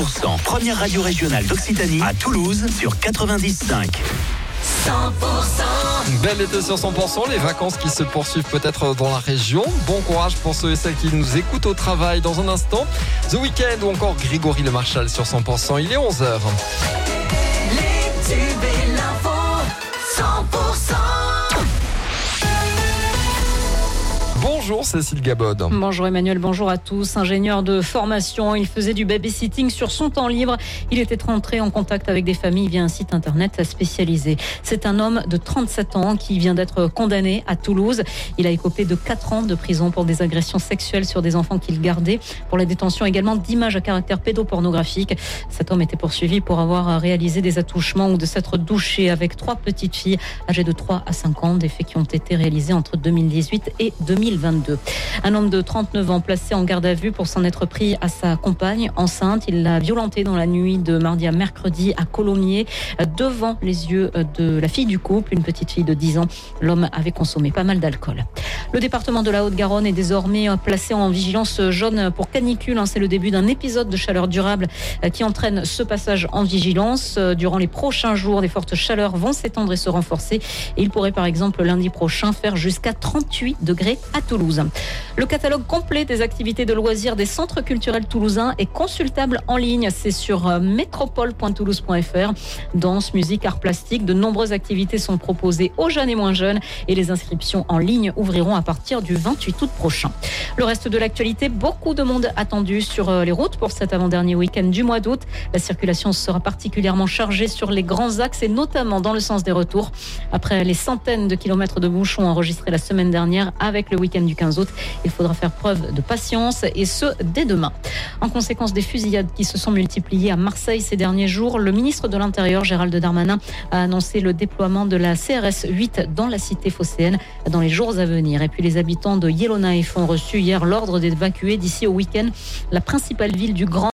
100%, première radio régionale d'Occitanie à Toulouse sur 95. 100% Bel été sur 100%, les vacances qui se poursuivent peut-être dans la région. Bon courage pour ceux et celles qui nous écoutent au travail dans un instant. The Weekend ou encore Grégory Le Marchal sur 100%, il est 11h. Les tubes et l'info, 100% Bonjour Cécile Gabod. Bonjour Emmanuel, bonjour à tous. Ingénieur de formation, il faisait du babysitting sur son temps libre. Il était rentré en contact avec des familles via un site internet spécialisé. C'est un homme de 37 ans qui vient d'être condamné à Toulouse. Il a écopé de 4 ans de prison pour des agressions sexuelles sur des enfants qu'il gardait, pour la détention également d'images à caractère pédopornographique. Cet homme était poursuivi pour avoir réalisé des attouchements ou de s'être douché avec trois petites filles âgées de 3 à 5 ans, des faits qui ont été réalisés entre 2018 et 2020. 2022. Un homme de 39 ans placé en garde à vue pour s'en être pris à sa compagne enceinte. Il l'a violentée dans la nuit de mardi à mercredi à Colomiers devant les yeux de la fille du couple, une petite fille de 10 ans. L'homme avait consommé pas mal d'alcool. Le département de la Haute-Garonne est désormais placé en vigilance jaune pour canicule. Hein, c'est le début d'un épisode de chaleur durable qui entraîne ce passage en vigilance. Durant les prochains jours, des fortes chaleurs vont s'étendre et se renforcer. Il pourrait par exemple lundi prochain faire jusqu'à 38 degrés à Toulouse. Le catalogue complet des activités de loisirs des centres culturels toulousains est consultable en ligne. C'est sur euh, métropole.toulouse.fr. Danse, musique, art plastique, de nombreuses activités sont proposées aux jeunes et moins jeunes et les inscriptions en ligne ouvriront à partir du 28 août prochain. Le reste de l'actualité, beaucoup de monde attendu sur euh, les routes pour cet avant-dernier week-end du mois d'août. La circulation sera particulièrement chargée sur les grands axes et notamment dans le sens des retours. Après les centaines de kilomètres de bouchons enregistrés la semaine dernière avec le week-end du 15 août, il faudra faire preuve de patience et ce dès demain. En conséquence des fusillades qui se sont multipliées à Marseille ces derniers jours, le ministre de l'Intérieur, Gérald Darmanin, a annoncé le déploiement de la CRS 8 dans la cité phocéenne dans les jours à venir. Et puis les habitants de Yellowknife ont reçu hier l'ordre d'évacuer d'ici au week-end la principale ville du Grand